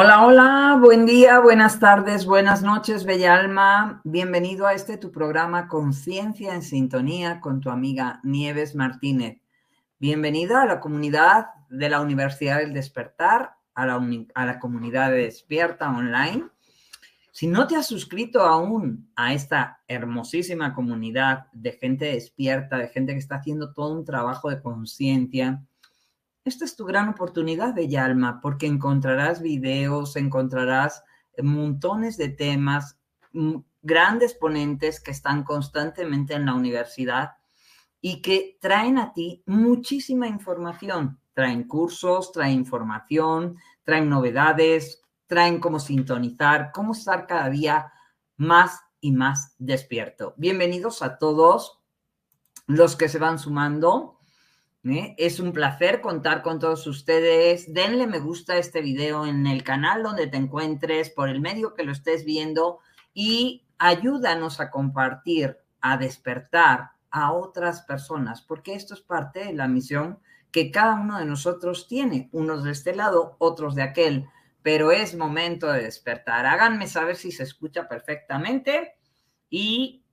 Hola, hola, buen día, buenas tardes, buenas noches, Bella Alma. Bienvenido a este tu programa Conciencia en Sintonía con tu amiga Nieves Martínez. Bienvenida a la comunidad de la Universidad del Despertar, a la, a la comunidad de Despierta Online. Si no te has suscrito aún a esta hermosísima comunidad de gente despierta, de gente que está haciendo todo un trabajo de conciencia, esta es tu gran oportunidad, Bella Alma, porque encontrarás videos, encontrarás montones de temas, grandes ponentes que están constantemente en la universidad y que traen a ti muchísima información. Traen cursos, traen información, traen novedades, traen cómo sintonizar, cómo estar cada día más y más despierto. Bienvenidos a todos los que se van sumando. ¿Eh? Es un placer contar con todos ustedes. Denle me gusta a este video en el canal donde te encuentres, por el medio que lo estés viendo y ayúdanos a compartir, a despertar a otras personas, porque esto es parte de la misión que cada uno de nosotros tiene, unos de este lado, otros de aquel, pero es momento de despertar. Háganme saber si se escucha perfectamente y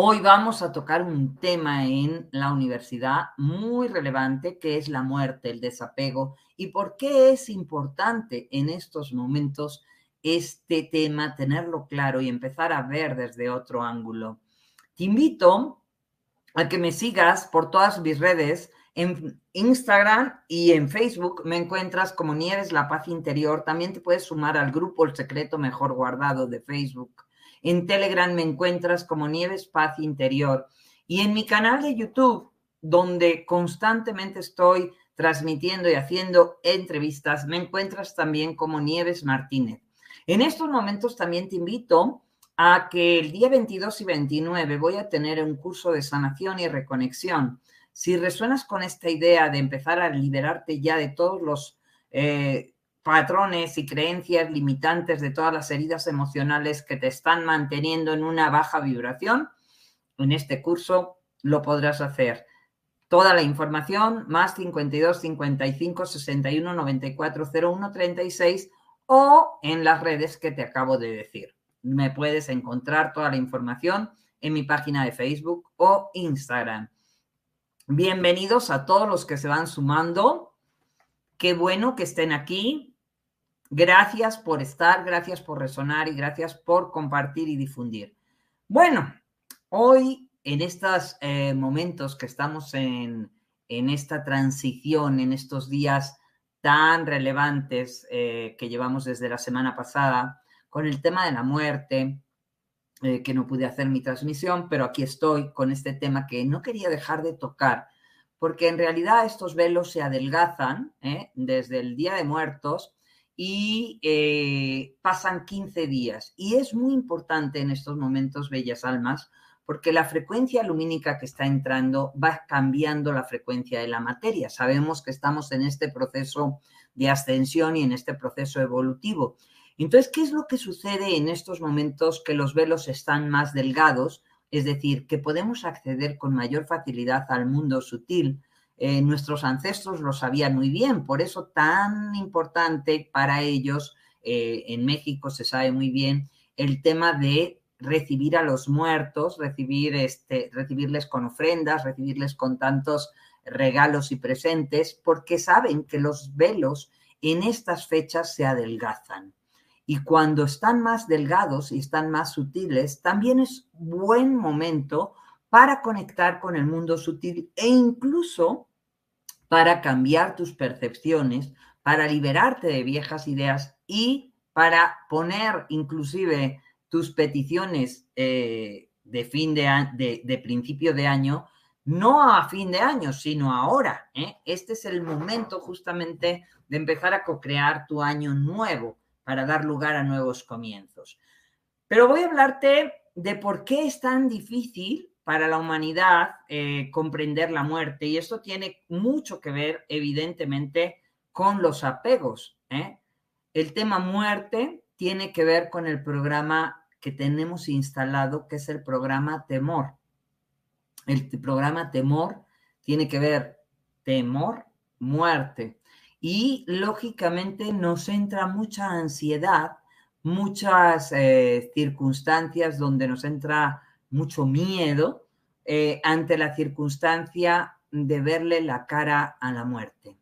Hoy vamos a tocar un tema en la universidad muy relevante que es la muerte, el desapego y por qué es importante en estos momentos este tema, tenerlo claro y empezar a ver desde otro ángulo. Te invito a que me sigas por todas mis redes. En Instagram y en Facebook me encuentras como Nieves La Paz Interior. También te puedes sumar al grupo El Secreto Mejor Guardado de Facebook. En Telegram me encuentras como Nieves Paz Interior. Y en mi canal de YouTube, donde constantemente estoy transmitiendo y haciendo entrevistas, me encuentras también como Nieves Martínez. En estos momentos también te invito a que el día 22 y 29 voy a tener un curso de sanación y reconexión. Si resuenas con esta idea de empezar a liberarte ya de todos los eh, patrones y creencias limitantes de todas las heridas emocionales que te están manteniendo en una baja vibración, en este curso lo podrás hacer. Toda la información más 52 55 61 94 01 36 o en las redes que te acabo de decir. Me puedes encontrar toda la información en mi página de Facebook o Instagram. Bienvenidos a todos los que se van sumando. Qué bueno que estén aquí. Gracias por estar, gracias por resonar y gracias por compartir y difundir. Bueno, hoy en estos eh, momentos que estamos en, en, esta transición, en estos días tan relevantes eh, que llevamos desde la semana pasada, con el tema de la muerte, eh, que no pude hacer mi transmisión, pero aquí estoy con este tema que no quería dejar de tocar, porque en realidad estos velos se adelgazan desde el Día de Muertos y eh, pasan 15 días. Y es muy importante en estos momentos, bellas almas, porque la frecuencia lumínica que está entrando va cambiando la frecuencia de la materia. Sabemos que estamos en este proceso de ascensión y en este proceso evolutivo. Entonces, ¿qué es lo que sucede en estos momentos que los velos están más delgados? Es decir, que podemos acceder con mayor facilidad al mundo sutil, eh, nuestros ancestros lo sabían muy bien, por eso tan importante para ellos, eh, en México se sabe muy bien, el tema de recibir a los muertos, recibir este, recibirles con ofrendas, recibirles con tantos regalos y presentes, porque saben que los velos en estas fechas se adelgazan. Y cuando están más delgados y están más sutiles, también es buen momento para conectar con el mundo sutil e incluso para cambiar tus percepciones, para liberarte de viejas ideas y para poner inclusive tus peticiones eh, de fin de, de, principio de año, no a fin de año, sino ahora. ¿eh? Este es el momento justamente de empezar a co-crear tu año nuevo para dar lugar a nuevos comienzos. Pero voy a hablarte de por qué es tan difícil para la humanidad eh, comprender la muerte. Y esto tiene mucho que ver, evidentemente, con los apegos. ¿eh? El tema muerte tiene que ver con el programa que tenemos instalado, que es el programa temor. El programa temor tiene que ver temor, muerte. Y lógicamente nos entra mucha ansiedad, muchas eh, circunstancias donde nos entra mucho miedo eh, ante la circunstancia de verle la cara a la muerte.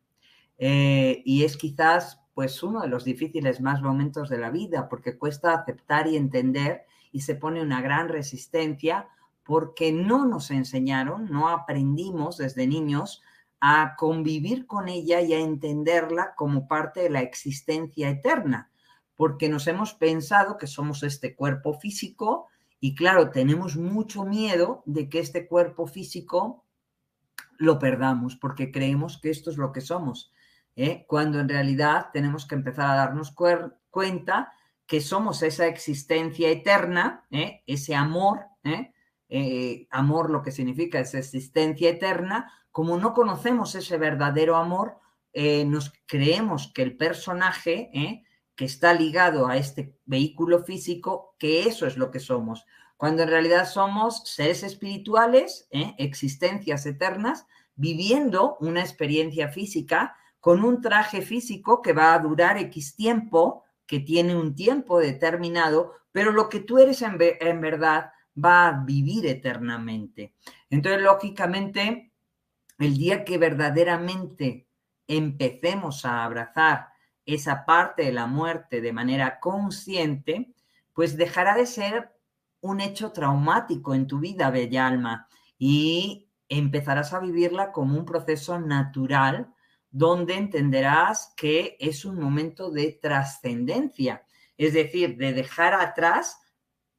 Eh, y es quizás pues uno de los difíciles más momentos de la vida porque cuesta aceptar y entender y se pone una gran resistencia porque no nos enseñaron, no aprendimos desde niños a convivir con ella y a entenderla como parte de la existencia eterna, porque nos hemos pensado que somos este cuerpo físico y claro, tenemos mucho miedo de que este cuerpo físico lo perdamos porque creemos que esto es lo que somos, ¿eh? cuando en realidad tenemos que empezar a darnos cuenta que somos esa existencia eterna, ¿eh? ese amor, ¿eh? amor lo que significa esa existencia eterna, como no conocemos ese verdadero amor, nos creemos que el personaje que está ligado a este vehículo físico, que eso es lo que somos, cuando en realidad somos seres espirituales, ¿eh? existencias eternas, viviendo una experiencia física con un traje físico que va a durar X tiempo, que tiene un tiempo determinado, pero lo que tú eres en, en verdad va a vivir eternamente. Entonces, lógicamente, el día que verdaderamente empecemos a abrazar esa parte de la muerte de manera consciente, pues dejará de ser un hecho traumático en tu vida, bella alma, y empezarás a vivirla como un proceso natural donde entenderás que es un momento de trascendencia, es decir, de dejar atrás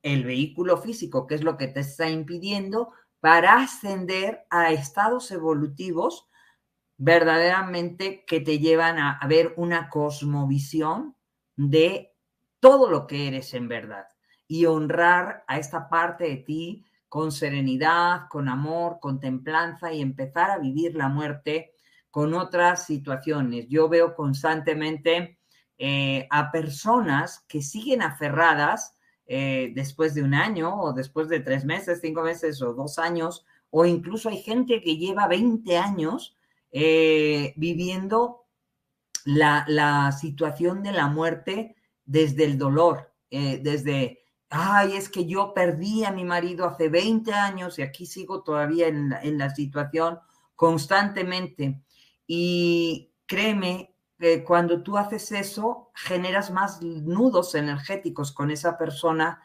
el vehículo físico, que es lo que te está impidiendo, para ascender a estados evolutivos verdaderamente que te llevan a, ver una cosmovisión de todo lo que eres en verdad y honrar a esta parte de ti con serenidad, con amor, con templanza y empezar a vivir la muerte con otras situaciones. Yo veo constantemente eh, a personas que siguen aferradas eh, después de un año o después de tres meses, cinco meses o dos años, o incluso hay gente que lleva 20 años eh, viviendo la, situación de la muerte desde el dolor, eh, desde, ay, es que yo perdí a mi marido hace 20 años y aquí sigo todavía en la, situación constantemente. Y créeme, que cuando tú haces eso, generas más nudos energéticos con esa persona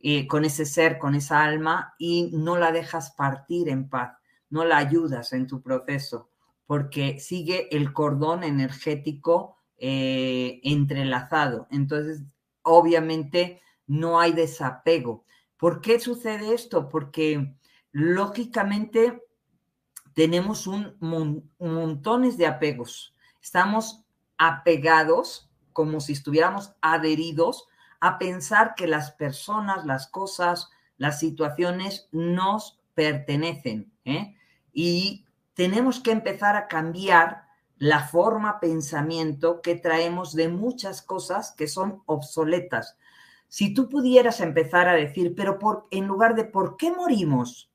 eh, con ese ser, con esa alma, y no la dejas partir en paz, no la ayudas en tu proceso, porque sigue el cordón energético eh, entrelazado. Entonces, obviamente, no hay desapego. ¿Por qué sucede esto? Porque lógicamente tenemos un, montones de apegos. Estamos apegados como si estuviéramos adheridos a pensar que las personas, las cosas, las situaciones nos pertenecen. ¿eh? Y tenemos que empezar a cambiar la forma pensamiento que traemos de muchas cosas que son obsoletas. Si tú pudieras empezar a decir, pero en lugar de ¿por qué morimos?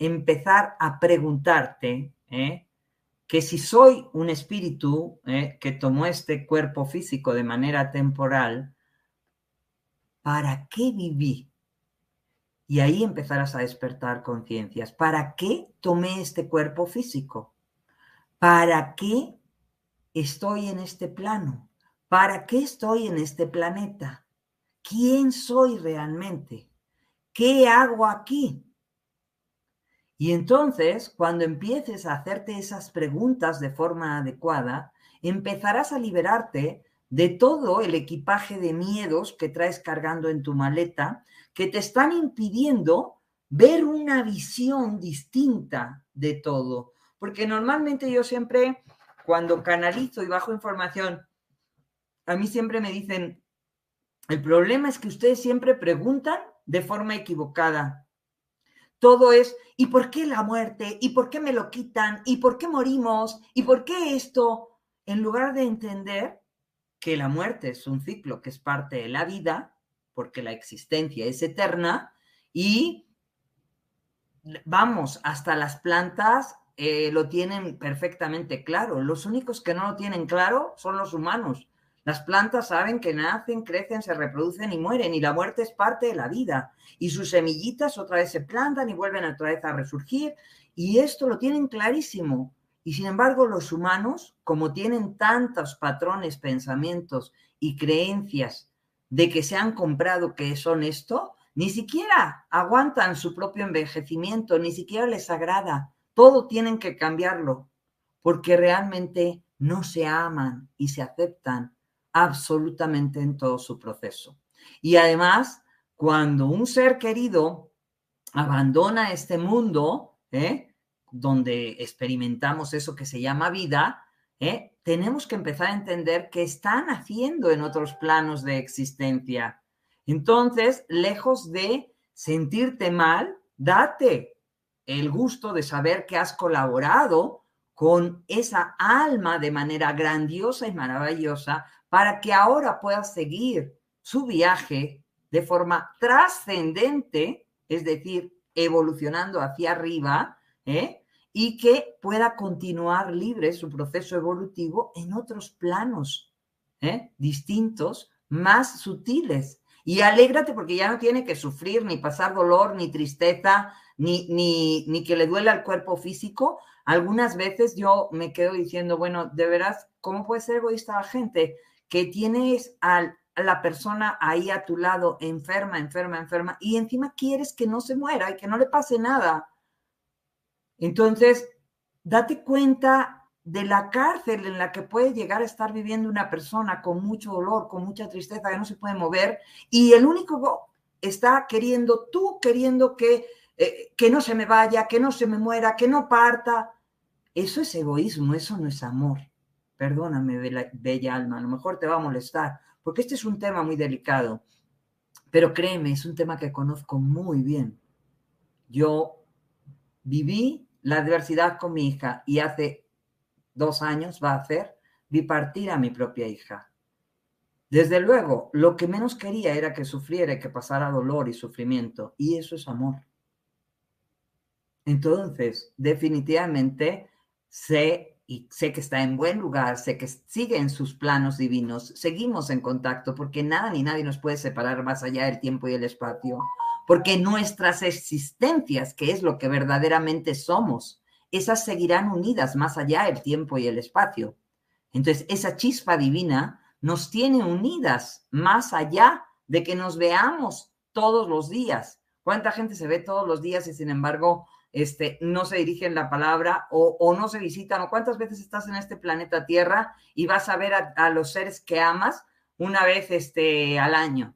empezar a preguntarte ¿eh? Que si soy un espíritu ¿eh? que tomó este cuerpo físico de manera temporal, ¿para qué viví? Y ahí empezarás a despertar conciencias. ¿Para qué tomé este cuerpo físico? ¿Para qué estoy en este plano? ¿Para qué estoy en este planeta? ¿Quién soy realmente? ¿Qué hago aquí? Y entonces, cuando empieces a hacerte esas preguntas de forma adecuada, empezarás a liberarte de todo el equipaje de miedos que traes cargando en tu maleta, que te están impidiendo ver una visión distinta de todo. Porque normalmente yo siempre, cuando canalizo y bajo información, a mí siempre me dicen, el problema es que ustedes siempre preguntan de forma equivocada. Todo es, ¿y por qué la muerte? ¿Y por qué me lo quitan? ¿Y por qué morimos? ¿Y por qué esto? En lugar de entender que la muerte es un ciclo que es parte de la vida, porque la existencia es eterna, y vamos, hasta las plantas eh, lo tienen perfectamente claro. Los únicos que no lo tienen claro son los humanos. Las plantas saben que nacen, crecen, se reproducen y mueren, y la muerte es parte de la vida. Y sus semillitas otra vez se plantan y vuelven otra vez a resurgir. Y esto lo tienen clarísimo. Y sin embargo, los humanos, como tienen tantos patrones, pensamientos y creencias de que se han comprado que son esto, ni siquiera aguantan su propio envejecimiento, ni siquiera les agrada. Todo tienen que cambiarlo, porque realmente no se aman y se aceptan absolutamente en todo su proceso. Y además, cuando un ser querido abandona este mundo, ¿eh? donde experimentamos eso que se llama vida, ¿eh? tenemos que empezar a entender que están haciendo en otros planos de existencia. Entonces, lejos de sentirte mal, date el gusto de saber que has colaborado con esa alma de manera grandiosa y maravillosa para que ahora pueda seguir su viaje de forma trascendente, es decir, evolucionando hacia arriba, ¿eh? y que pueda continuar libre su proceso evolutivo en otros planos ¿eh? distintos, más sutiles. Y alégrate porque ya no tiene que sufrir, ni pasar dolor, ni tristeza, ni, ni, ni que le duela el cuerpo físico. Algunas veces yo me quedo diciendo, bueno, de veras, ¿cómo puede ser egoísta la gente? Que tienes a la persona ahí a tu lado enferma, enferma, enferma, y encima quieres que no se muera y que no le pase nada. Entonces, date cuenta de la cárcel en la que puede llegar a estar viviendo una persona con mucho dolor, con mucha tristeza, que no se puede mover, y el único está queriendo, tú queriendo que, eh, que no se me vaya, que no se me muera, que no parta. Eso es egoísmo, eso no es amor perdóname, bella alma, a lo mejor te va a molestar, porque este es un tema muy delicado, pero créeme, es un tema que conozco muy bien. Yo viví la adversidad con mi hija y hace dos años va a hacer, vi partir a mi propia hija. Desde luego, lo que menos quería era que sufriera y que pasara dolor y sufrimiento, y eso es amor. Entonces, definitivamente sé y sé que está en buen lugar, sé que sigue en sus planos divinos, seguimos en contacto porque nada ni nadie nos puede separar más allá del tiempo y el espacio, porque nuestras existencias, que es lo que verdaderamente somos, esas seguirán unidas más allá del tiempo y el espacio. Entonces, esa chispa divina nos tiene unidas más allá de que nos veamos todos los días. ¿Cuánta gente se ve todos los días y sin embargo este, no se dirigen la palabra o, no se visitan? ¿O cuántas veces estás en este planeta Tierra y vas a ver a, los seres que amas una vez este, al año?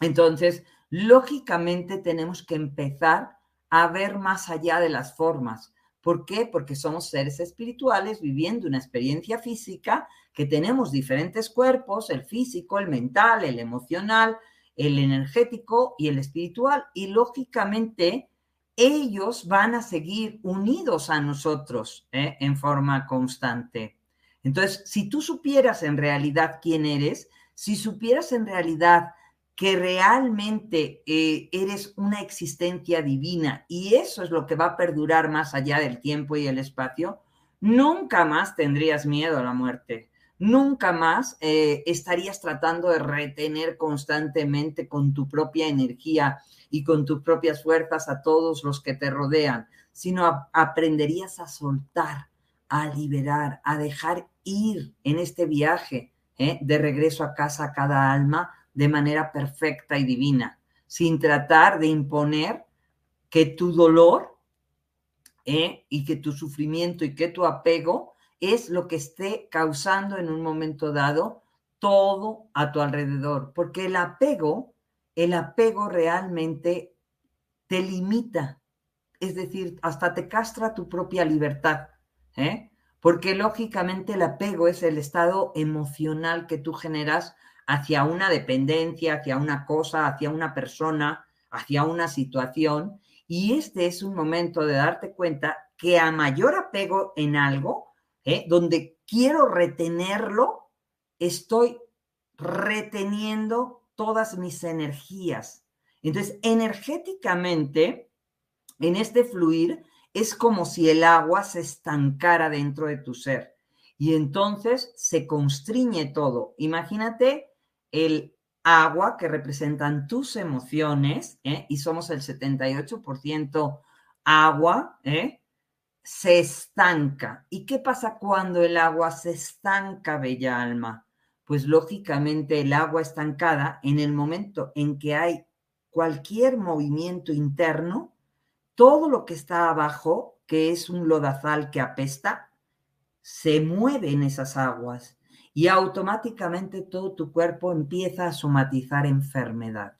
Entonces, lógicamente tenemos que empezar a ver más allá de las formas. ¿Por qué? Porque somos seres espirituales viviendo una experiencia física, que tenemos diferentes cuerpos, el físico, el mental, el emocional, el energético y el espiritual. Y lógicamente ellos van a seguir unidos a nosotros ¿eh? en forma constante. Entonces, si tú supieras en realidad quién eres, si supieras en realidad que realmente eh, eres una existencia divina y eso es lo que va a perdurar más allá del tiempo y el espacio, nunca más tendrías miedo a la muerte. Nunca más eh, estarías tratando de retener constantemente con tu propia energía y con tus propias fuerzas a todos los que te rodean, sino aprenderías a soltar, a liberar, a dejar ir en este viaje ¿eh? de regreso a casa a cada alma de manera perfecta y divina, sin tratar de imponer que tu dolor ¿eh? y que tu sufrimiento y que tu apego es lo que esté causando en un momento dado todo a tu alrededor, porque el apego, el apego realmente te limita, es decir, hasta te castra tu propia libertad, ¿eh? porque lógicamente el apego es el estado emocional que tú generas hacia una dependencia, hacia una cosa, hacia una persona, hacia una situación. Y este es un momento de darte cuenta que a mayor apego en algo, ¿eh? donde quiero retenerlo, estoy reteniendo todas mis energías. Entonces, energéticamente, en este fluir, es como si el agua se estancara dentro de tu ser. Y entonces se constriñe todo. Imagínate el agua que representan tus emociones, ¿eh? y somos el 78% agua, ¿eh? Se estanca. ¿Y qué pasa cuando el agua se estanca, bella alma? Pues lógicamente el agua estancada, en el momento en que hay cualquier movimiento interno, todo lo que está abajo, que es un lodazal que apesta, se mueve en esas aguas y automáticamente todo tu cuerpo empieza a somatizar enfermedad.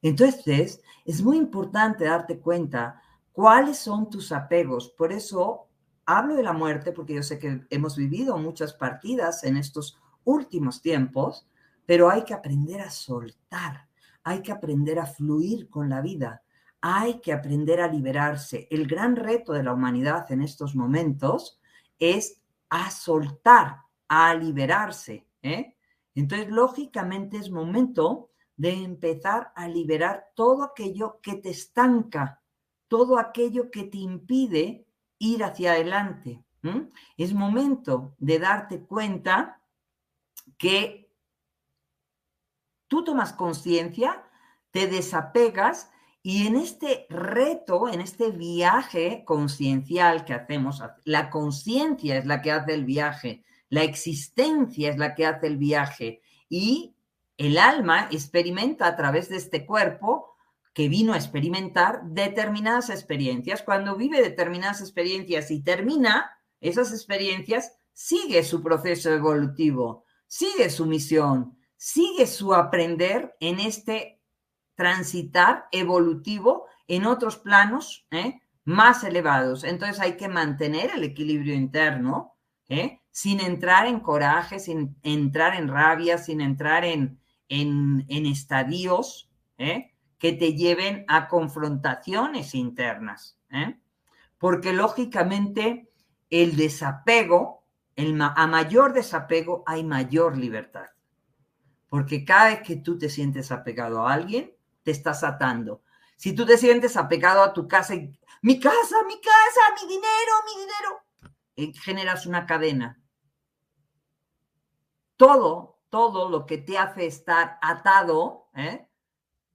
Entonces, es muy importante darte cuenta cuáles son tus apegos. Por eso hablo de la muerte, porque yo sé que hemos vivido muchas partidas en estos últimos tiempos, pero hay que aprender a soltar, hay que aprender a fluir con la vida, hay que aprender a liberarse. El gran reto de la humanidad en estos momentos es a soltar, a liberarse. ¿eh? Entonces, lógicamente es momento de empezar a liberar todo aquello que te estanca, todo aquello que te impide ir hacia adelante. Es momento de darte cuenta que tú tomas conciencia, te desapegas y en este reto, en este viaje conciencial que hacemos, la conciencia es la que hace el viaje, la existencia es la que hace el viaje y el alma experimenta a través de este cuerpo que vino a experimentar determinadas experiencias. Cuando vive determinadas experiencias y termina esas experiencias, sigue su proceso evolutivo, sigue su misión, sigue su aprender en este transitar evolutivo en otros planos ¿eh? más elevados. Entonces hay que mantener el equilibrio interno, ¿eh? sin entrar en coraje, sin entrar en rabia, sin entrar en, en, estadios ¿eh? Que te lleven a confrontaciones internas. ¿eh? Porque lógicamente el desapego, a mayor desapego hay mayor libertad. Porque cada vez que tú te sientes apegado a alguien, te estás atando. Si tú te sientes apegado a tu casa, mi casa, mi casa, mi dinero, mi dinero, eh, generas una cadena todo, todo lo que te hace estar atado, ¿eh?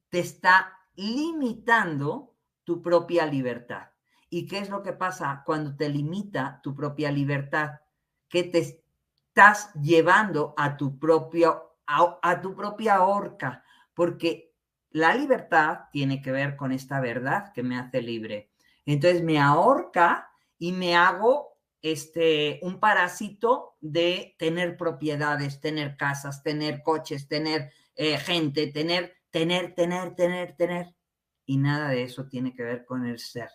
Te está limitando tu propia libertad. ¿Y qué es lo que pasa cuando te limita tu propia libertad? Que te estás llevando a tu propio a, tu propia horca, porque la libertad tiene que ver con esta verdad que me hace libre. Entonces me ahorca y me hago este, un parásito de tener propiedades, tener casas, tener coches, tener eh, gente, tener, tener, tener, tener, tener. Y nada de eso tiene que ver con el ser.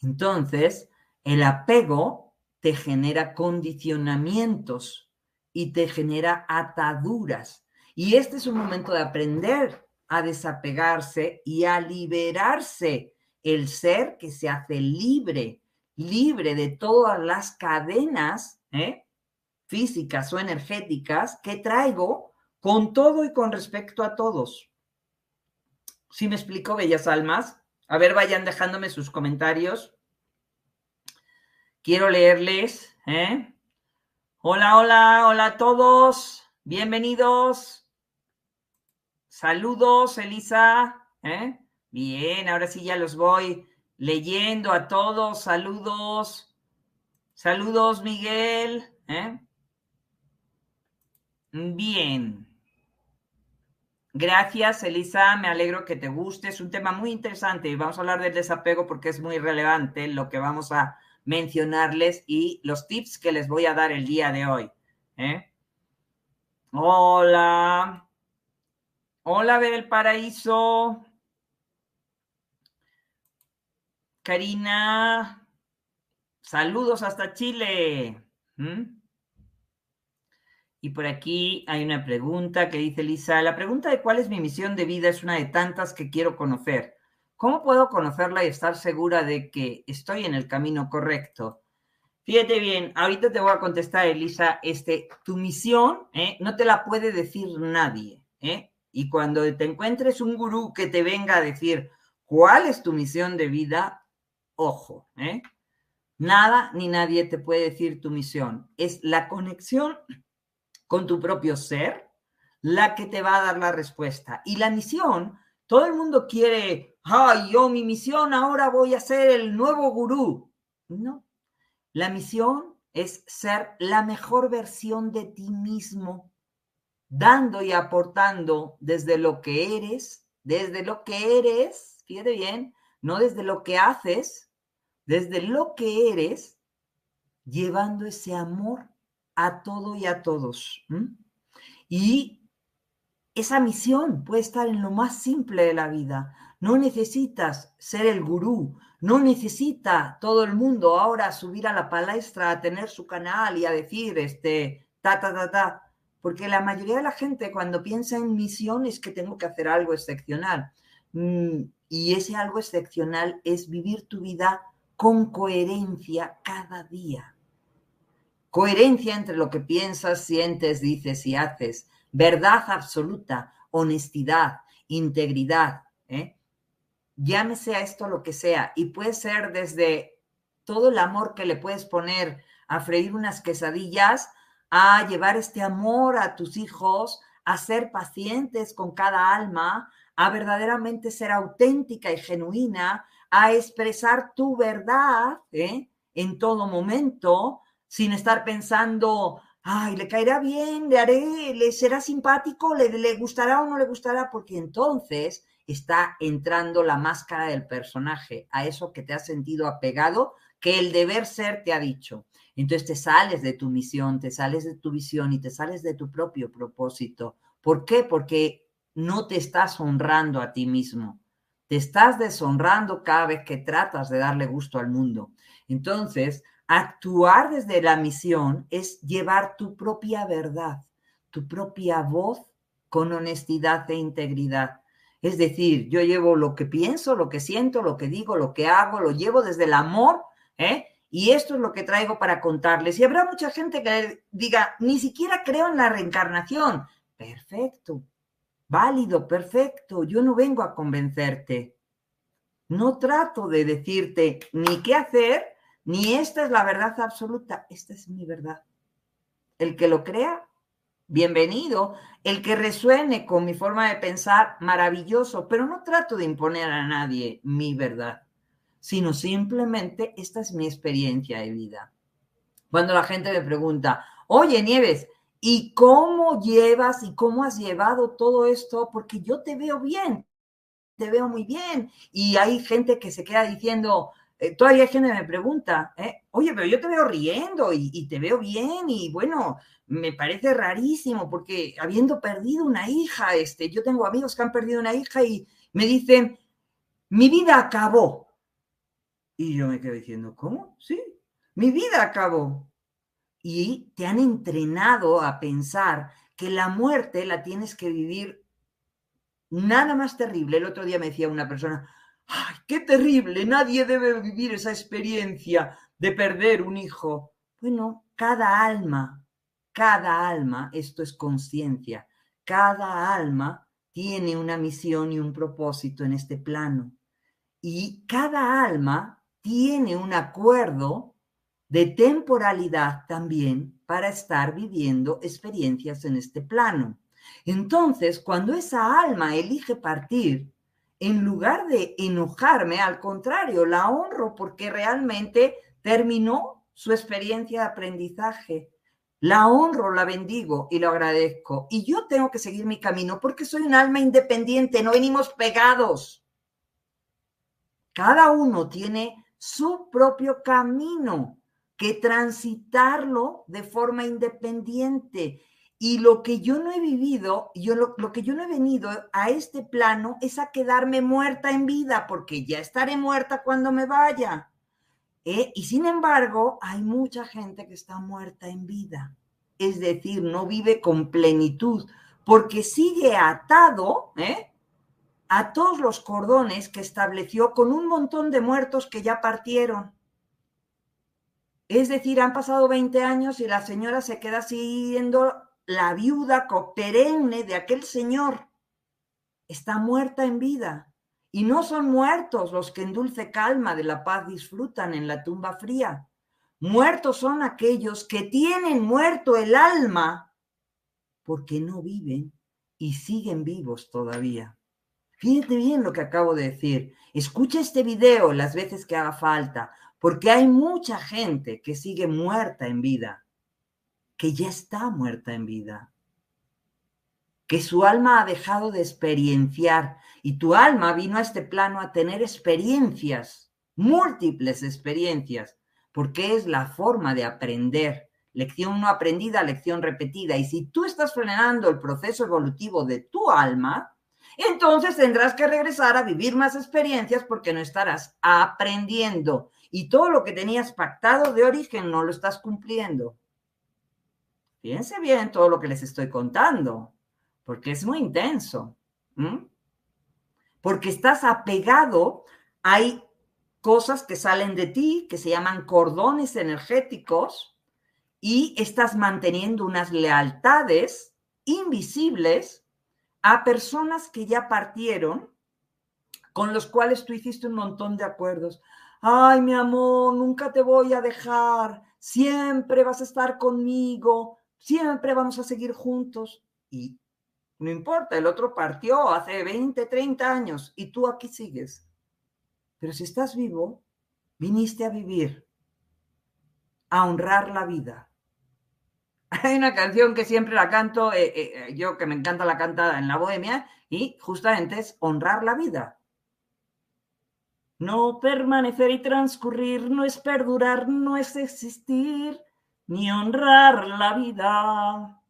Entonces, el apego te genera condicionamientos y te genera ataduras. Y este es un momento de aprender a desapegarse y a liberarse el ser que se hace libre, libre de todas las cadenas ¿eh? físicas o energéticas que traigo con todo y con respecto a todos. ¿Sí me explico, bellas almas? A ver, vayan dejándome sus comentarios. Quiero leerles. ¿eh? Hola, hola, hola a todos. Bienvenidos. Saludos, Elisa. ¿eh? Bien, ahora sí ya los voy leyendo a todos. Saludos. Saludos, Miguel. ¿eh? Bien. Gracias, Elisa. Me alegro que te guste. Es un tema muy interesante y vamos a hablar del desapego porque es muy relevante lo que vamos a mencionarles y los tips que les voy a dar el día de hoy. ¿eh? Hola. Hola, del Paraíso. Karina, saludos hasta Chile. Y por aquí hay una pregunta que dice Lisa, la pregunta de cuál es mi misión de vida es una de tantas que quiero conocer. ¿Cómo puedo conocerla y estar segura de que estoy en el camino correcto? Fíjate bien, ahorita te voy a contestar, Elisa, este, tu misión ¿eh? no te la puede decir nadie. ¿eh? Y cuando te encuentres un gurú que te venga a decir cuál es tu misión de vida, Ojo, ¿eh? Nada ni nadie te puede decir tu misión. Es la conexión con tu propio ser la que te va a dar la respuesta. Y la misión, todo el mundo quiere, ay, yo mi misión ahora voy a ser el nuevo gurú. No, la misión es ser la mejor versión de ti mismo, dando y aportando desde lo que eres, desde lo que eres, fíjate bien, no desde lo que haces, desde lo que eres, llevando ese amor a todo y a todos. Y esa misión puede estar en lo más simple de la vida. No necesitas ser el gurú, no necesita todo el mundo ahora subir a la palestra a tener su canal y a decir este ta ta ta ta, porque la mayoría de la gente cuando piensa en misión es que tengo que hacer algo excepcional. Mm, y ese algo excepcional es vivir tu vida con coherencia cada día. Coherencia entre lo que piensas, sientes, dices y haces. Verdad absoluta, honestidad, integridad. ¿eh? Llámese a esto lo que sea. Y puede ser desde todo el amor que le puedes poner a freír unas quesadillas, a llevar este amor a tus hijos, a ser pacientes con cada alma, a verdaderamente ser auténtica y genuina, a expresar tu verdad ¿eh? en todo momento, sin estar pensando, ay, le caerá bien, le haré, le será simpático, le, le gustará o no le gustará, porque entonces está entrando la máscara del personaje, a eso que te has sentido apegado, que el deber ser te ha dicho. Entonces te sales de tu misión, te sales de tu visión y te sales de tu propio propósito. ¿Por qué? Porque no te estás honrando a ti mismo. Te estás deshonrando cada vez que tratas de darle gusto al mundo. Entonces, actuar desde la misión es llevar tu propia verdad, tu propia voz con honestidad e integridad. Es decir, yo llevo lo que pienso, lo que siento, lo que digo, lo que hago, lo llevo desde el amor, ¿eh? Y esto es lo que traigo para contarles. Y habrá mucha gente que diga, ni siquiera creo en la reencarnación. Perfecto, Válido, perfecto, yo no vengo a convencerte. No trato de decirte ni qué hacer, ni esta es la verdad absoluta, esta es mi verdad. El que lo crea, bienvenido. El que resuene con mi forma de pensar, maravilloso, pero no trato de imponer a nadie mi verdad, sino simplemente esta es mi experiencia de vida. Cuando la gente me pregunta, oye Nieves, ¿Y cómo llevas y cómo has llevado todo esto? Porque yo te veo bien, te veo muy bien. Y hay gente que se queda diciendo, eh, todavía hay gente que me pregunta, ¿eh? oye, pero yo te veo riendo y, y, te veo bien y bueno, me parece rarísimo porque habiendo perdido una hija, este, yo tengo amigos que han perdido una hija y me dicen, mi vida acabó. Y yo me quedo diciendo, ¿cómo? Sí, mi vida acabó y te han entrenado a pensar que la muerte la tienes que vivir nada más terrible. El otro día me decía una persona, ¡ay, qué terrible! Nadie debe vivir esa experiencia de perder un hijo. Bueno, cada alma, cada alma, esto es conciencia, cada alma tiene una misión y un propósito en este plano. Y cada alma tiene un acuerdo de temporalidad también para estar viviendo experiencias en este plano. Entonces, cuando esa alma elige partir, en lugar de enojarme, al contrario, la honro porque realmente terminó su experiencia de aprendizaje. La honro, la bendigo y lo agradezco. Y yo tengo que seguir mi camino porque soy un alma independiente, no venimos pegados. Cada uno tiene su propio camino que transitarlo de forma independiente. Y lo que yo no he vivido, yo lo, que yo no he venido a este plano es a quedarme muerta en vida, porque ya estaré muerta cuando me vaya. ¿eh? Y sin embargo, hay mucha gente que está muerta en vida. Es decir, no vive con plenitud, porque sigue atado ¿eh? a todos los cordones que estableció con un montón de muertos que ya partieron. Es decir, han pasado 20 años y la señora se queda siendo la viuda perenne de aquel señor. Está muerta en vida. Y no son muertos los que en dulce calma de la paz disfrutan en la tumba fría. Muertos son aquellos que tienen muerto el alma porque no viven y siguen vivos todavía. Fíjate bien lo que acabo de decir. Escucha este video las veces que haga falta porque hay mucha gente que sigue muerta en vida, que ya está muerta en vida, que su alma ha dejado de experienciar y tu alma vino a este plano a tener experiencias, múltiples experiencias, porque es la forma de aprender. Lección no aprendida, lección repetida. Y si tú estás frenando el proceso evolutivo de tu alma, entonces tendrás que regresar a vivir más experiencias porque no estarás aprendiendo y todo lo que tenías pactado de origen no lo estás cumpliendo. Fíjense bien todo lo que les estoy contando, porque es muy intenso. Porque estás apegado, hay cosas que salen de ti, que se llaman cordones energéticos, y estás manteniendo unas lealtades invisibles a personas que ya partieron, con los cuales tú hiciste un montón de acuerdos ay, mi amor, nunca te voy a dejar, siempre vas a estar conmigo, siempre vamos a seguir juntos. Y no importa, el otro partió hace 20, 30 años y tú aquí sigues. Pero si estás vivo, viniste a vivir, a honrar la vida. Hay una canción que siempre la canto, eh, eh, yo que me encanta la cantada en la bohemia, y justamente es honrar la vida. No permanecer y transcurrir no es perdurar, no es existir, ni honrar la vida.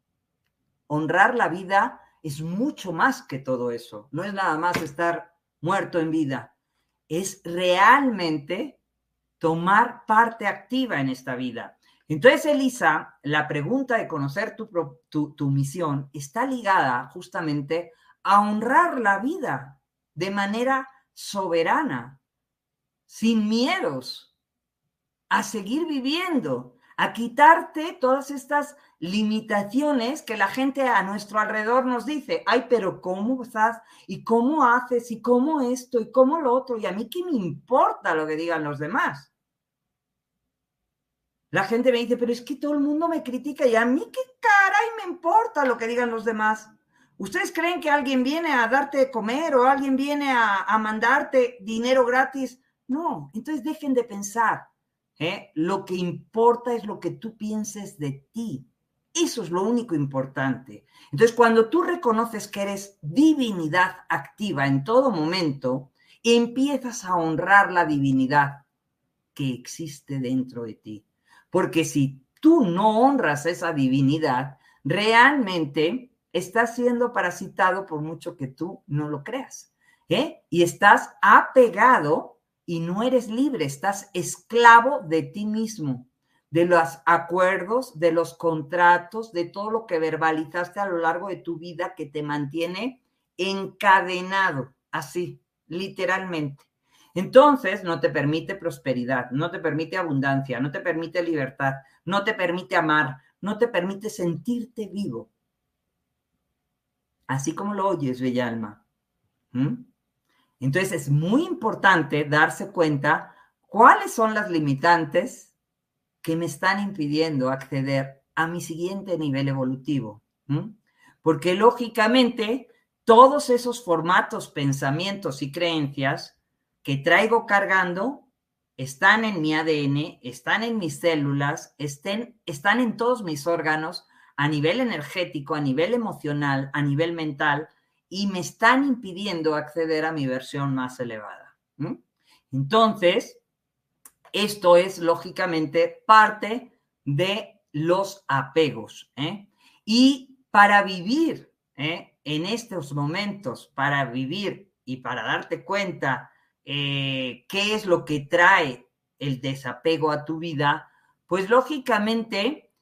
Honrar la vida es mucho más que todo eso. No es nada más estar muerto en vida. Es realmente tomar parte activa en esta vida. Entonces, Elisa, la pregunta de conocer tu, tu, misión está ligada justamente a honrar la vida de manera soberana, sin miedos, a seguir viviendo, a quitarte todas estas limitaciones que la gente a nuestro alrededor nos dice, ay, pero ¿cómo estás? ¿Y cómo haces? ¿Y cómo esto? ¿Y cómo lo otro? ¿Y a mí qué me importa lo que digan los demás? La gente me dice, pero es que todo el mundo me critica y a mí qué caray me importa lo que digan los demás. ¿Ustedes creen que alguien viene a darte de comer o alguien viene a, a mandarte dinero gratis no, entonces dejen de pensar. ¿Eh? Lo que importa es lo que tú pienses de ti. Eso es lo único importante. Entonces, cuando tú reconoces que eres divinidad activa en todo momento, empiezas a honrar la divinidad que existe dentro de ti. Porque si tú no honras esa divinidad, realmente estás siendo parasitado por mucho que tú no lo creas. ¿eh? Y estás apegado y no eres libre, estás esclavo de ti mismo de los acuerdos, de los contratos, de todo lo que verbalizaste a lo largo de tu vida que te mantiene encadenado, así, literalmente. Entonces, no te permite prosperidad, no te permite abundancia, no te permite libertad, no te permite amar, no te permite sentirte vivo. Así como lo oyes, bella alma. Entonces, es muy importante darse cuenta cuáles son las limitantes que me están impidiendo acceder a mi siguiente nivel evolutivo. Porque lógicamente todos esos formatos, pensamientos y creencias que traigo cargando están en mi ADN, están en mis células, están en todos mis órganos a nivel energético, a nivel emocional, a nivel mental, y me están impidiendo acceder a mi versión más elevada. Entonces, esto es lógicamente parte de los apegos. ¿eh? Y para vivir ¿eh? en estos momentos, para vivir y para darte cuenta eh, qué es lo que trae el desapego a tu vida, pues lógicamente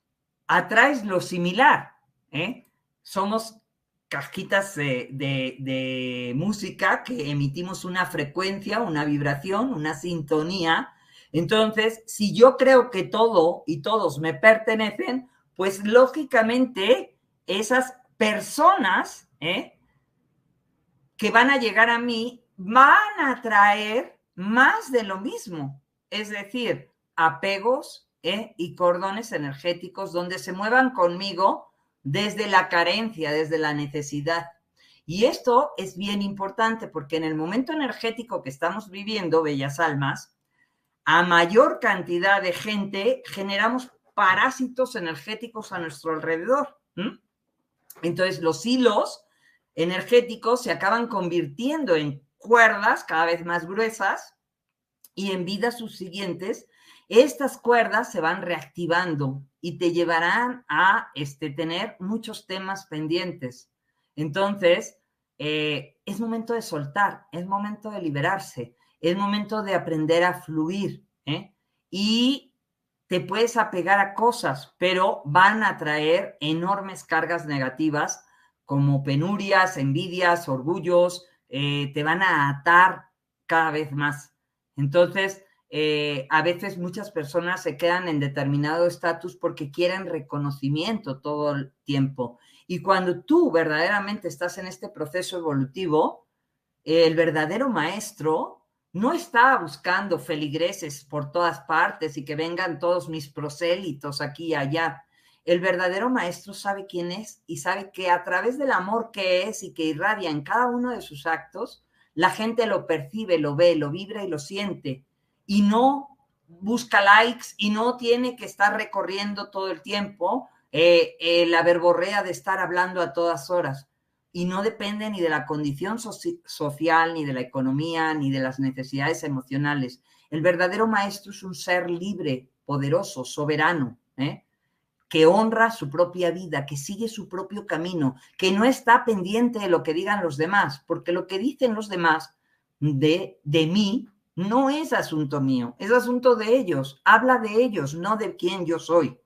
atraes lo similar. Somos cajitas de música que emitimos una frecuencia, una vibración, una sintonía, entonces, si yo creo que todo y todos me pertenecen, pues lógicamente esas personas ¿eh? que van a llegar a mí van a traer más de lo mismo, es decir, apegos ¿eh? y cordones energéticos donde se muevan conmigo desde la carencia, desde la necesidad. Y esto es bien importante porque en el momento energético que estamos viviendo, bellas almas, a mayor cantidad de gente, generamos parásitos energéticos a nuestro alrededor. Entonces, los hilos energéticos se acaban convirtiendo en cuerdas cada vez más gruesas y en vidas subsiguientes, estas cuerdas se van reactivando y te llevarán a este, tener muchos temas pendientes. Entonces, eh, es momento de soltar, es momento de liberarse es momento de aprender a fluir. ¿eh? Y te puedes apegar a cosas, pero van a traer enormes cargas negativas como penurias, envidias, orgullos, eh, te van a atar cada vez más. Entonces, eh, a veces muchas personas se quedan en determinado estatus porque quieren reconocimiento todo el tiempo. Y cuando tú verdaderamente estás en este proceso evolutivo, el verdadero maestro no estaba buscando feligreses por todas partes y que vengan todos mis prosélitos aquí y allá. El verdadero maestro sabe quién es y sabe que a través del amor que es y que irradia en cada uno de sus actos, la gente lo percibe, lo ve, lo vibra y lo siente. Y no busca likes y no tiene que estar recorriendo todo el tiempo eh, eh, la verborrea de estar hablando a todas horas y no depende ni de la condición social, ni de la economía, ni de las necesidades emocionales. El verdadero maestro es un ser libre, poderoso, soberano, ¿eh? que honra su propia vida, que sigue su propio camino, que no está pendiente de lo que digan los demás, porque lo que dicen los demás de, de mí no es asunto mío, es asunto de ellos, habla de ellos, no de quién yo soy.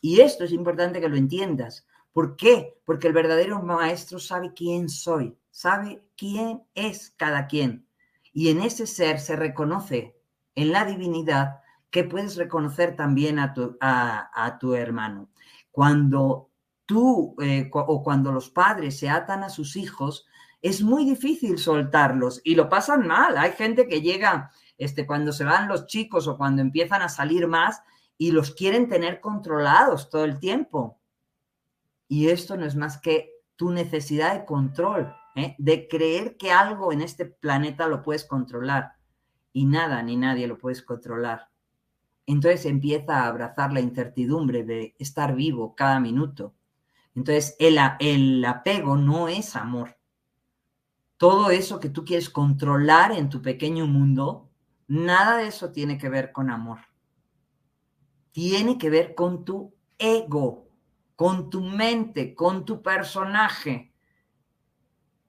Y esto es importante que lo entiendas, ¿Por qué? Porque el verdadero maestro sabe quién soy, sabe quién es cada quien. Y en ese ser se reconoce en la divinidad que puedes reconocer también a tu, a, tu hermano. Cuando tú eh, o cuando los padres se atan a sus hijos, es muy difícil soltarlos y lo pasan mal. Hay gente que llega este, cuando se van los chicos o cuando empiezan a salir más y los quieren tener controlados todo el tiempo. Y esto no es más que tu necesidad de control, ¿eh? de creer que algo en este planeta lo puedes controlar. Y nada ni nadie lo puedes controlar. entonces empieza a abrazar la incertidumbre de estar vivo cada minuto. Entonces el, el apego no es amor. Todo eso que tú quieres controlar en tu pequeño mundo, nada de eso tiene que ver con amor. Tiene que ver con tu ego, con tu mente, con tu personaje.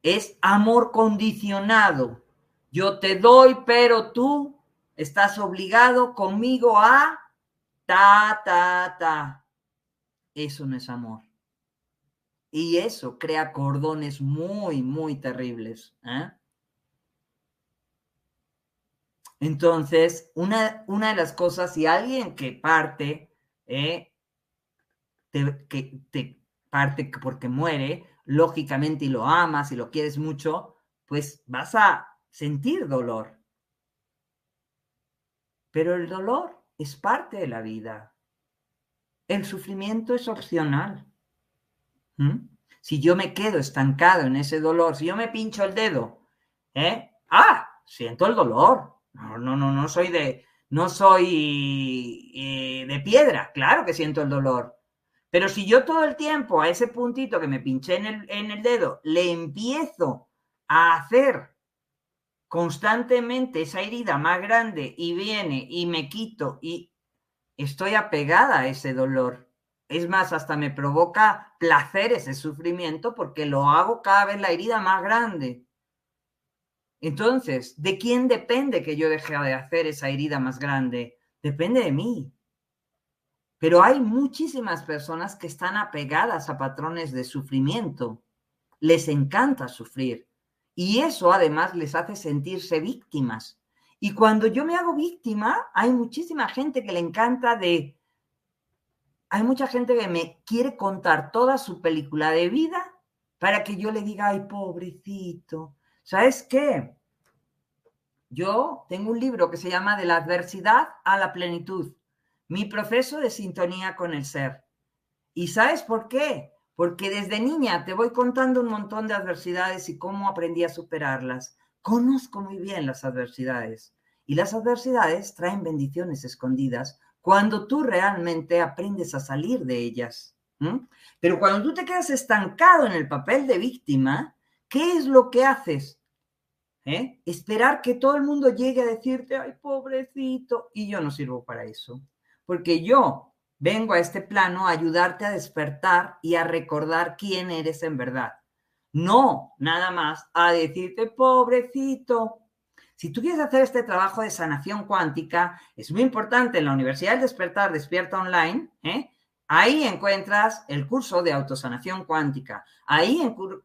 Es amor condicionado. Yo te doy, pero tú estás obligado conmigo a ta, ta, ta. Eso no es amor. Y eso crea cordones muy, muy terribles. ¿eh? Entonces, una, una, de las cosas, si alguien que parte, ¿eh? que te parte porque muere, lógicamente y lo amas y lo quieres mucho, pues vas a sentir dolor. Pero el dolor es parte de la vida. El sufrimiento es opcional. ¿Mm? Si yo me quedo estancado en ese dolor, si yo me pincho el dedo, ¿eh? Ah, siento el dolor. No, no, no, no soy de, no soy eh, de piedra. Claro que siento el dolor. Pero si yo todo el tiempo a ese puntito que me pinché en el, en el dedo le empiezo a hacer constantemente esa herida más grande y viene y me quito y estoy apegada a ese dolor. Es más, hasta me provoca placer ese sufrimiento porque lo hago cada vez la herida más grande. Entonces, ¿de quién depende que yo deje de hacer esa herida más grande? Depende de mí. Pero hay muchísimas personas que están apegadas a patrones de sufrimiento. Les encanta sufrir. Y eso además les hace sentirse víctimas. Y cuando yo me hago víctima, hay muchísima gente que le encanta de... Hay mucha gente que me quiere contar toda su película de vida para que yo le diga, ay, pobrecito. ¿Sabes qué? Yo tengo un libro que se llama De la adversidad a la plenitud mi proceso de sintonía con el ser. ¿Y sabes por qué? Porque desde niña te voy contando un montón de adversidades y cómo aprendí a superarlas. Conozco muy bien las adversidades y las adversidades traen bendiciones escondidas cuando tú realmente aprendes a salir de ellas. Pero cuando tú te quedas estancado en el papel de víctima, ¿qué es lo que haces? ¿Eh? Esperar que todo el mundo llegue a decirte, ay, pobrecito, y yo no sirvo para eso porque yo vengo a este plano a ayudarte a despertar y a recordar quién eres en verdad. No nada más a decirte, pobrecito. Si tú quieres hacer este trabajo de sanación cuántica, es muy importante en la Universidad del Despertar Despierta Online, ¿eh? Ahí encuentras el curso de autosanación cuántica, ahí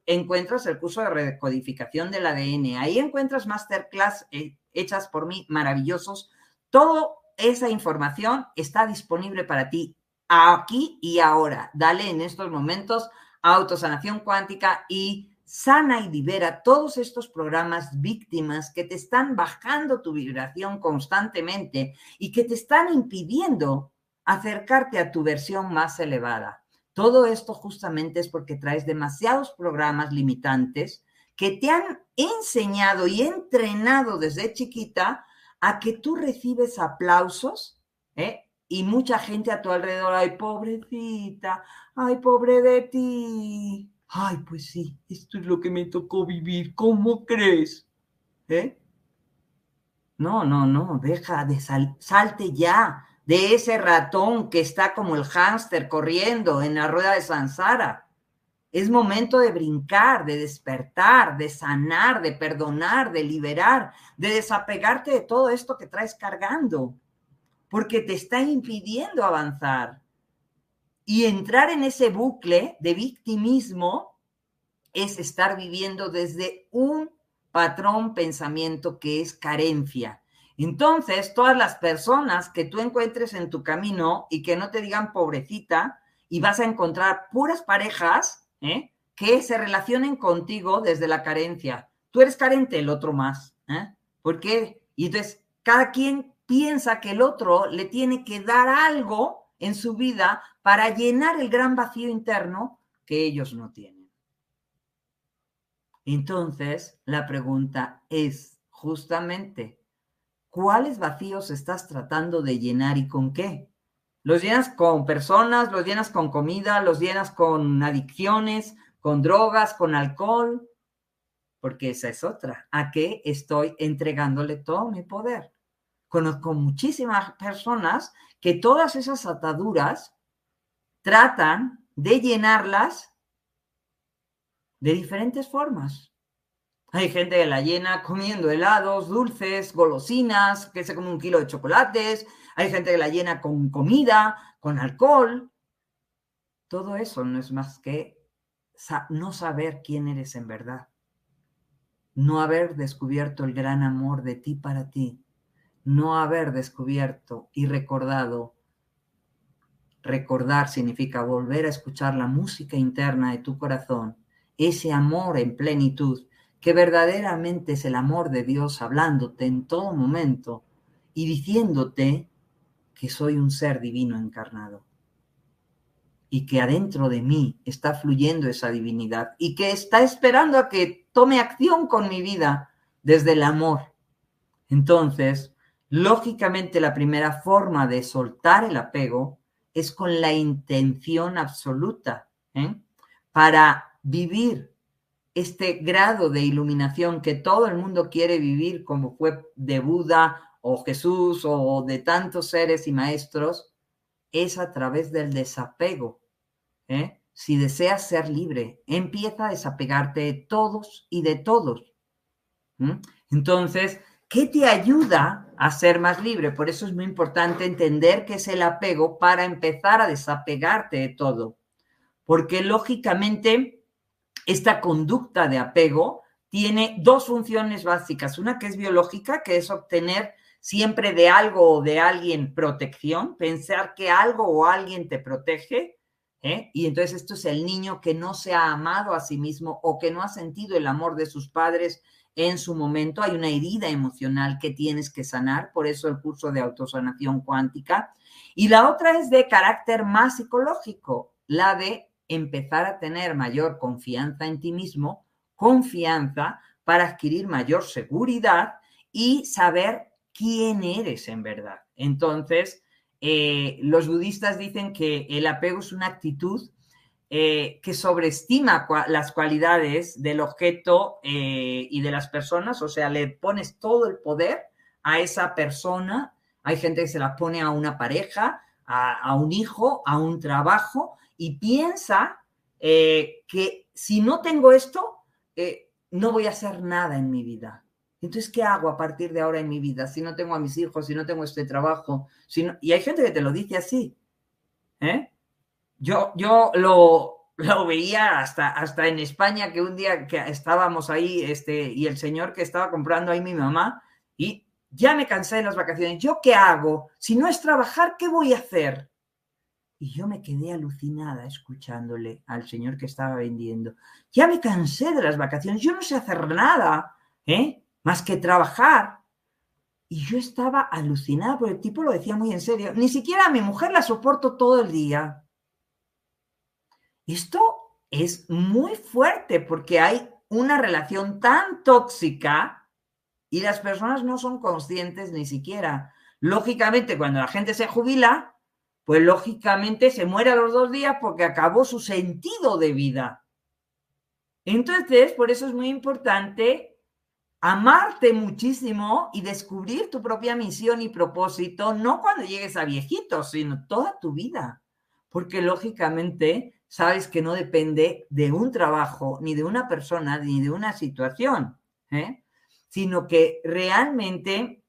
encuentras el curso de recodificación del ADN, ahí encuentras masterclass eh, hechas por mí maravillosos. Todo esa información está disponible para ti aquí y ahora. Dale en estos momentos autosanación cuántica y sana y libera todos estos programas víctimas que te están bajando tu vibración constantemente y que te están impidiendo acercarte a tu versión más elevada. Todo esto justamente es porque traes demasiados programas limitantes que te han enseñado y entrenado desde chiquita a que tú recibes aplausos, ¿eh? Y mucha gente a tu alrededor, ay, pobrecita, ay, pobre de ti. Ay, pues sí, esto es lo que me tocó vivir, ¿cómo crees? ¿Eh? No, no, no, deja de salte ya de ese ratón que está como el hámster corriendo en la rueda de Sansara. Es momento de brincar, de despertar, de sanar, de perdonar, de liberar, de desapegarte de todo esto que traes cargando, porque te está impidiendo avanzar. Y entrar en ese bucle de victimismo es estar viviendo desde un patrón pensamiento que es carencia. Entonces, todas las personas que tú encuentres en tu camino y que no te digan pobrecita, y vas a encontrar puras parejas ¿eh? que se relacionen contigo desde la carencia. Tú eres carente, el otro más. ¿eh? ¿Por qué? Y entonces cada quien piensa que el otro le tiene que dar algo en su vida para llenar el gran vacío interno que ellos no tienen. Entonces, la pregunta es justamente, cuáles vacíos estás tratando de llenar y con qué. Los llenas con personas, los llenas con comida, los llenas con adicciones, con drogas, con alcohol, porque esa es otra. ¿A qué estoy entregándole todo mi poder? Conozco muchísimas personas que todas esas ataduras tratan de llenarlas de diferentes formas. Hay gente que la llena comiendo helados, dulces, golosinas, que se come un kilo de chocolates. Hay gente que la llena con comida, con alcohol. Todo eso no es más que no saber quién eres en verdad. No haber descubierto el gran amor de ti para ti. No haber descubierto y recordado. Recordar significa volver a escuchar la música interna de tu corazón, ese amor en plenitud que verdaderamente es el amor de Dios hablándote en todo momento y diciéndote que soy un ser divino encarnado y que adentro de mí está fluyendo esa divinidad y que está esperando a que tome acción con mi vida desde el amor. Entonces, lógicamente la primera forma de soltar el apego es con la intención absoluta ¿eh? para vivir este grado de iluminación que todo el mundo quiere vivir, como fue de Buda o Jesús o de tantos seres y maestros, es a través del desapego. ¿eh? Si deseas ser libre, empieza a desapegarte de todos y de todos. Entonces, ¿qué te ayuda a ser más libre? Por eso es muy importante entender qué es el apego para empezar a desapegarte de todo. Porque lógicamente esta conducta de apego tiene dos funciones básicas. Una que es biológica, que es obtener siempre de algo o de alguien protección, pensar que algo o alguien te protege. ¿eh? Y entonces esto es el niño que no se ha amado a sí mismo o que no ha sentido el amor de sus padres en su momento. Hay una herida emocional que tienes que sanar, por eso el curso de autosanación cuántica. Y la otra es de carácter más psicológico, la de empezar a tener mayor confianza en ti mismo, confianza para adquirir mayor seguridad y saber quién eres en verdad. Entonces, eh, los budistas dicen que el apego es una actitud eh, que sobreestima las cualidades del objeto eh, y de las personas, o sea, le pones todo el poder a esa persona. Hay gente que se la pone a una pareja, a un hijo, a un trabajo, y piensa eh, que si no tengo esto, no voy a hacer nada en mi vida. Entonces, ¿qué hago a partir de ahora en mi vida? Si no tengo a mis hijos, si no tengo este trabajo, y hay gente que te lo dice así. ¿eh? Yo, yo lo, lo veía hasta, hasta en España, que un día que estábamos ahí, este, y el señor que estaba comprando ahí mi mamá, y ya me cansé de las vacaciones. ¿Yo qué hago? Si no es trabajar, ¿qué voy a hacer? Y yo me quedé alucinada escuchándole al señor que estaba vendiendo. Ya me cansé de las vacaciones, yo no sé hacer nada, ¿eh? Más que trabajar. Y yo estaba alucinada, porque el tipo lo decía muy en serio. Ni siquiera a mi mujer la soporto todo el día. Esto es muy fuerte porque hay una relación tan tóxica y las personas no son conscientes ni siquiera. Lógicamente, cuando la gente se jubila, pues lógicamente se muere a los dos días porque acabó su sentido de vida. Entonces, por eso es muy importante amarte muchísimo y descubrir tu propia misión y propósito, no cuando llegues a viejito, sino toda tu vida. Porque lógicamente sabes que no depende de un trabajo, ni de una persona, ni de una situación, ¿eh? sino que realmente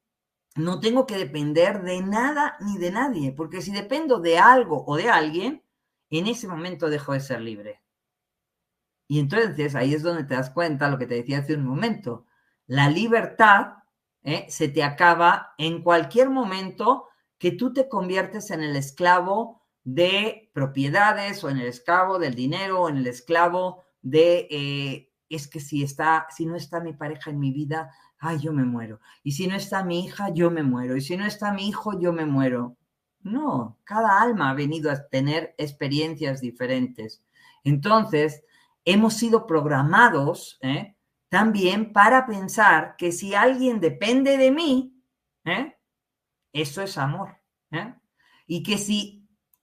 no tengo que depender de nada ni de nadie, porque si dependo de algo o de alguien, en ese momento dejo de ser libre. Y entonces ahí es donde te das cuenta lo que te decía hace un momento. La libertad ¿eh? se te acaba en cualquier momento que tú te conviertes en el esclavo de propiedades o en el esclavo del dinero o en el esclavo de eh, es que si está si no está mi pareja en mi vida ay, yo me muero. Y si no está mi hija, yo me muero. Y si no está mi hijo, yo me muero. No, cada alma ha venido a tener experiencias diferentes. Entonces, hemos sido programados ¿eh? también para pensar que si alguien depende de mí, ¿eh? Eso es amor. ¿eh? Y que si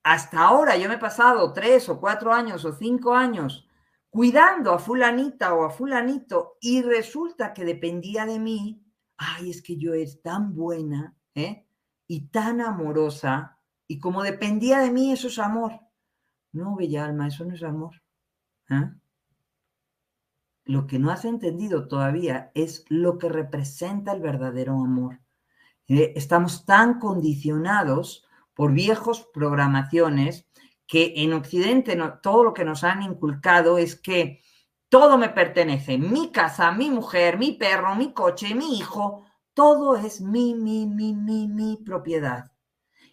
hasta ahora yo me he pasado tres o cuatro años o cinco años cuidando a fulanita o a fulanito y resulta que dependía de mí, ay, es que yo es tan buena ¿eh? y tan amorosa y como dependía de mí, eso es amor. No, bella alma, eso no es amor. ¿eh? Lo que no has entendido todavía es lo que representa el verdadero amor. ¿eh? estamos tan condicionados por viejos programaciones que en Occidente todo lo que nos han inculcado es que todo me pertenece, mi casa, mi mujer, mi perro, mi coche, mi hijo, todo es mi, mi, mi, mi, mi propiedad.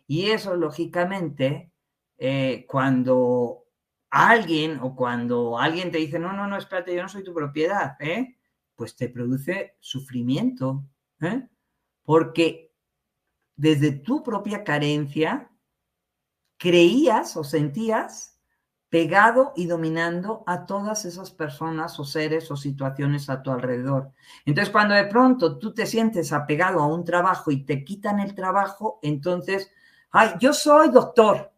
Y eso, lógicamente, eh, cuando alguien o cuando alguien te dice, no, no, no, espérate, yo no soy tu propiedad, ¿eh? pues te produce sufrimiento, ¿eh? porque desde tu propia carencia creías o sentías pegado y dominando a todas esas personas o seres o situaciones a tu alrededor. Entonces, cuando de pronto tú te sientes apegado a un trabajo y te quitan el trabajo, entonces, ay, yo soy doctor,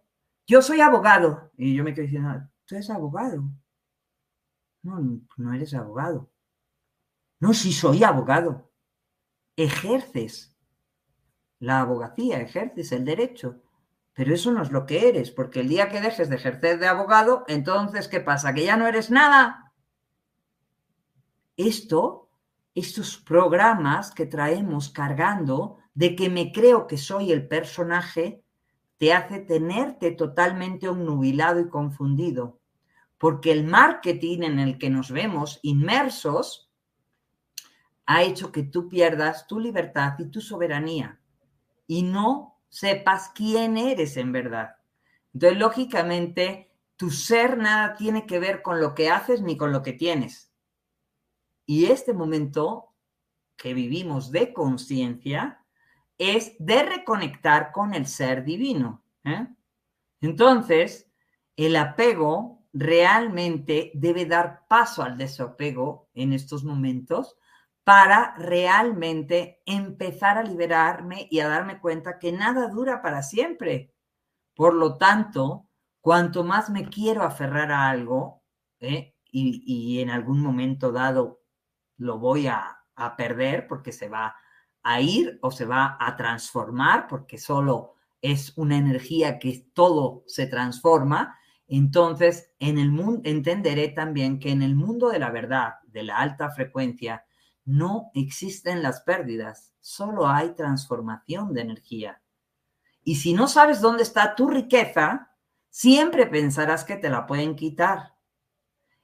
yo soy abogado. Y yo me quedo diciendo, tú eres abogado. No, no eres abogado. No, sí soy abogado. Ejerces la abogacía, ejerces el derecho. Pero eso no es lo que eres, porque el día que dejes de ejercer de abogado, entonces, ¿qué pasa? ¿Que ya no eres nada? Esto, estos programas que traemos cargando de que me creo que soy el personaje, te hace tenerte totalmente obnubilado y confundido. Porque el marketing en el que nos vemos inmersos ha hecho que tú pierdas tu libertad y tu soberanía y no sepas quién eres en verdad. Entonces, lógicamente, tu ser nada tiene que ver con lo que haces ni con lo que tienes. Y este momento que vivimos de conciencia es de reconectar con el ser divino. ¿eh? Entonces, el apego realmente debe dar paso al desapego en estos momentos para realmente empezar a liberarme y a darme cuenta que nada dura para siempre. Por lo tanto, cuanto más me quiero aferrar a algo, ¿eh? y, en algún momento dado lo voy a, a perder porque se va a ir o se va a transformar, porque solo es una energía que todo se transforma, entonces en el mundo entenderé también que en el mundo de la verdad, de la alta frecuencia, no existen las pérdidas, solo hay transformación de energía. Y si no sabes dónde está tu riqueza, siempre pensarás que te la pueden quitar.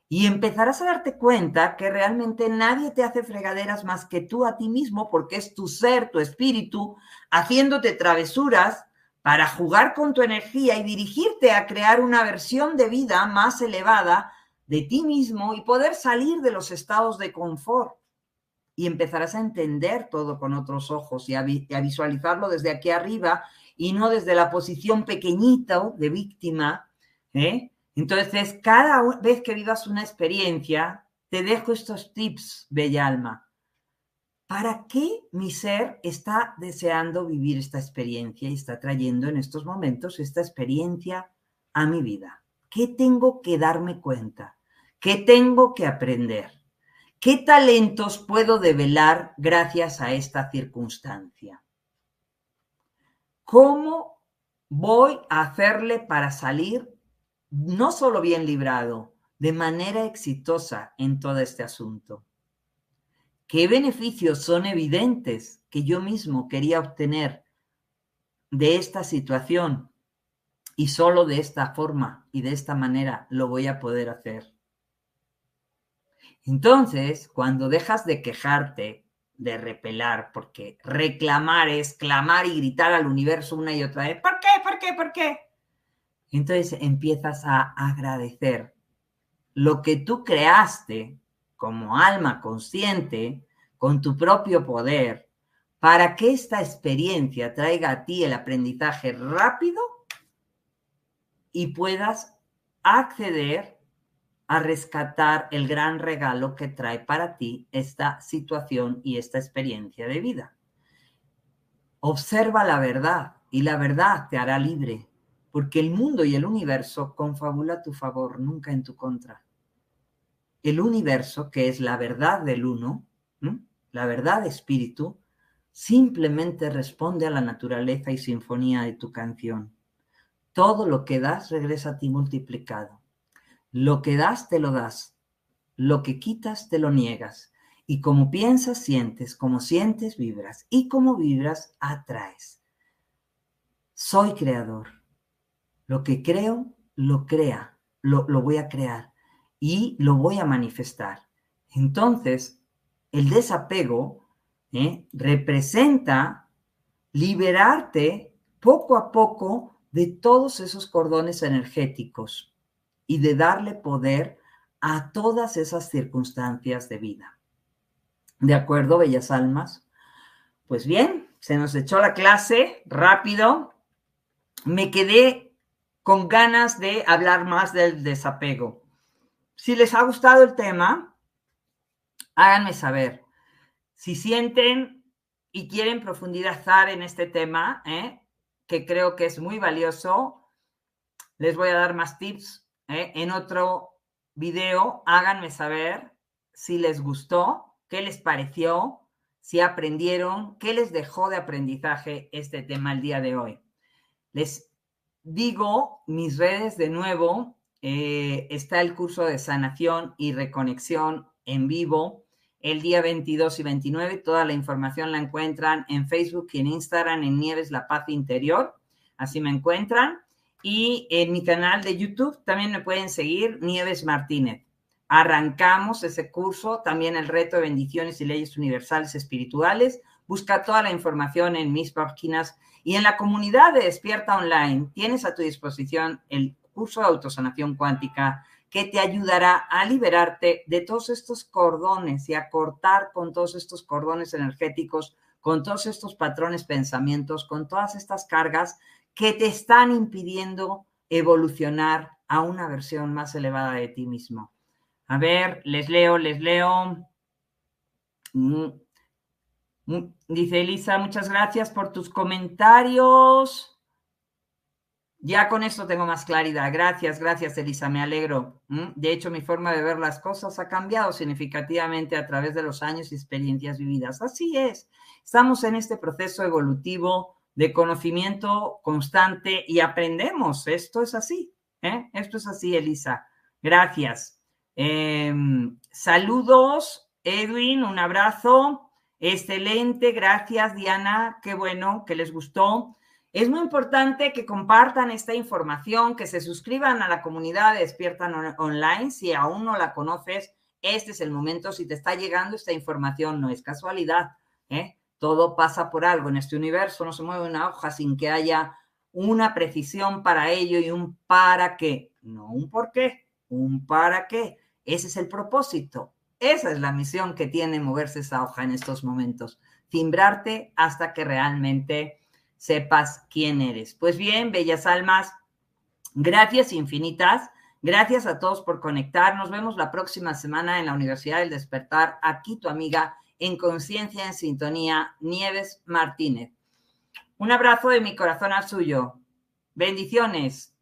Y empezarás a darte cuenta que realmente nadie te hace fregaderas más que tú a ti mismo, porque es tu ser, tu espíritu, haciéndote travesuras para jugar con tu energía y dirigirte a crear una versión de vida más elevada de ti mismo y poder salir de los estados de confort y empezarás a entender todo con otros ojos y a, visualizarlo desde aquí arriba y no desde la posición pequeñita de víctima. ¿eh? Entonces, cada vez que vivas una experiencia, te dejo estos tips, bella alma. ¿Para qué mi ser está deseando vivir esta experiencia y está trayendo en estos momentos esta experiencia a mi vida? ¿Qué tengo que darme cuenta? ¿Qué tengo que aprender? ¿Qué talentos puedo develar gracias a esta circunstancia? ¿Cómo voy a hacerle para salir no solo bien librado, de manera exitosa en todo este asunto? ¿Qué beneficios son evidentes que yo mismo quería obtener de esta situación y solo de esta forma y de esta manera lo voy a poder hacer? Entonces, cuando dejas de quejarte, de repelar, porque reclamar es clamar y gritar al universo una y otra vez, ¿por qué? ¿Por qué? ¿Por qué? Entonces empiezas a agradecer lo que tú creaste como alma consciente, con tu propio poder, para que esta experiencia traiga a ti el aprendizaje rápido y puedas acceder a rescatar el gran regalo que trae para ti esta situación y esta experiencia de vida. Observa la verdad y la verdad te hará libre, porque el mundo y el universo confabula a tu favor, nunca en tu contra. El universo, que es la verdad del uno, la verdad espíritu, simplemente responde a la naturaleza y sinfonía de tu canción. Todo lo que das regresa a ti multiplicado. Lo que das, te lo das. Lo que quitas, te lo niegas. Y como piensas, sientes. Como sientes, vibras. Y como vibras, atraes. Soy creador. Lo que creo, lo crea. Lo, lo voy a crear. Y lo voy a manifestar. Entonces, el desapego ¿eh? representa liberarte poco a poco de todos esos cordones energéticos y de darle poder a todas esas circunstancias de vida. ¿De acuerdo, bellas almas? Pues bien, se nos echó la clase rápido. Me quedé con ganas de hablar más del desapego. Si les ha gustado el tema, háganme saber. Si sienten y quieren profundizar en este tema, ¿eh? que creo que es muy valioso, les voy a dar más tips ¿eh? en otro video. Háganme saber si les gustó, qué les pareció, si aprendieron, qué les dejó de aprendizaje este tema el día de hoy. Les digo mis redes de nuevo. Eh, está el curso de sanación y reconexión en vivo el día 22 y 29. Toda la información la encuentran en Facebook y en Instagram en Nieves La Paz Interior. Así me encuentran. Y en mi canal de YouTube también me pueden seguir Nieves Martínez. Arrancamos ese curso, también el reto de bendiciones y leyes universales espirituales. Busca toda la información en mis páginas y en la comunidad de Despierta Online. Tienes a tu disposición el curso de autosanación cuántica que te ayudará a liberarte de todos estos cordones y a cortar con todos estos cordones energéticos, con todos estos patrones pensamientos, con todas estas cargas que te están impidiendo evolucionar a una versión más elevada de ti mismo. A ver, les leo, les leo. Mm, mm, dice Elisa, muchas gracias por tus comentarios. Ya con esto tengo más claridad. Gracias, gracias, Elisa, me alegro. De hecho, mi forma de ver las cosas ha cambiado significativamente a través de los años y experiencias vividas. Así es. Estamos en este proceso evolutivo de conocimiento constante y aprendemos. Esto es así. ¿eh? Esto es así, Elisa. Gracias. Em, saludos, Edwin, un abrazo. Excelente, gracias, Diana. Qué bueno que les gustó. Es muy importante que compartan esta información, que se suscriban a la comunidad de Despiertan Online. Si aún no la conoces, este es el momento. Si te está llegando esta información, no es casualidad. ¿eh? Todo pasa por algo en este universo. No se mueve una hoja sin que haya una precisión para ello y un para qué. No un por qué, un para qué. Ese es el propósito. Esa es la misión que tiene moverse esa hoja en estos momentos. Timbrarte hasta que realmente sepas quién eres. Pues bien, bellas almas, gracias infinitas. Gracias a todos por conectar. Nos vemos la próxima semana en la Universidad del Despertar. Aquí tu amiga en Conciencia en Sintonía, Nieves Martínez. Un abrazo de mi corazón al suyo. Bendiciones.